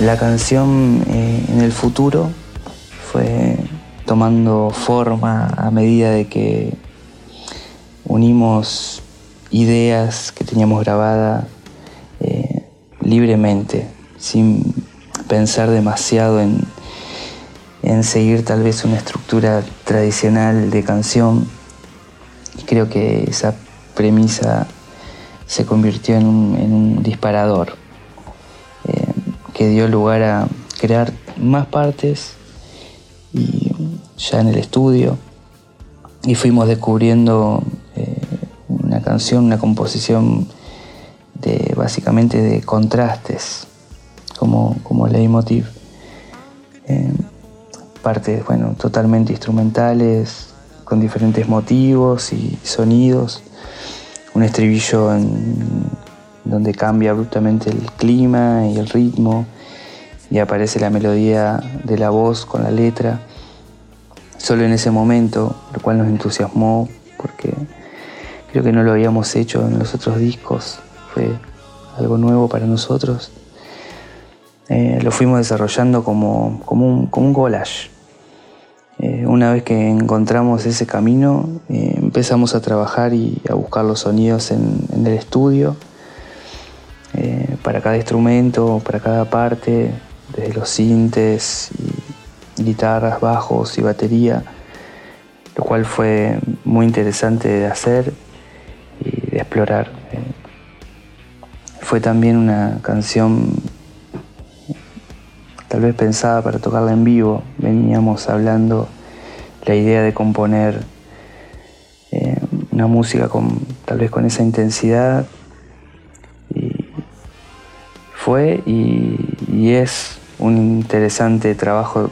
La canción eh, en el futuro fue tomando forma a medida de que unimos ideas que teníamos grabadas eh, libremente, sin pensar demasiado en, en seguir tal vez una estructura tradicional de canción. Y creo que esa premisa se convirtió en un, disparador que dio lugar a crear más partes y ya en el estudio y fuimos descubriendo eh, una canción, una composición de básicamente de contrastes como, como leitmotiv. Eh, partes, bueno, totalmente instrumentales, con diferentes motivos y sonidos. Un estribillo en, donde cambia abruptamente el clima y el ritmo y aparece la melodía de la voz con la letra. Solo en ese momento, lo cual nos entusiasmó porque creo que no lo habíamos hecho en los otros discos, fue algo nuevo para nosotros. Eh, lo fuimos desarrollando como, como, un, como un collage. Eh, una vez que encontramos ese camino, eh, empezamos a trabajar y a buscar los sonidos en, el estudio, para cada instrumento, para cada parte, desde los sintes, guitarras, bajos y batería, lo cual fue muy interesante de hacer y de explorar. Fue también una canción tal vez pensada para tocarla en vivo. Veníamos hablando la idea de componer eh, una música con tal vez con esa intensidad. Fue y, es un interesante trabajo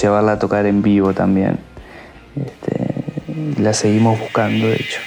llevarla a tocar en vivo también. Este, la seguimos buscando, de hecho.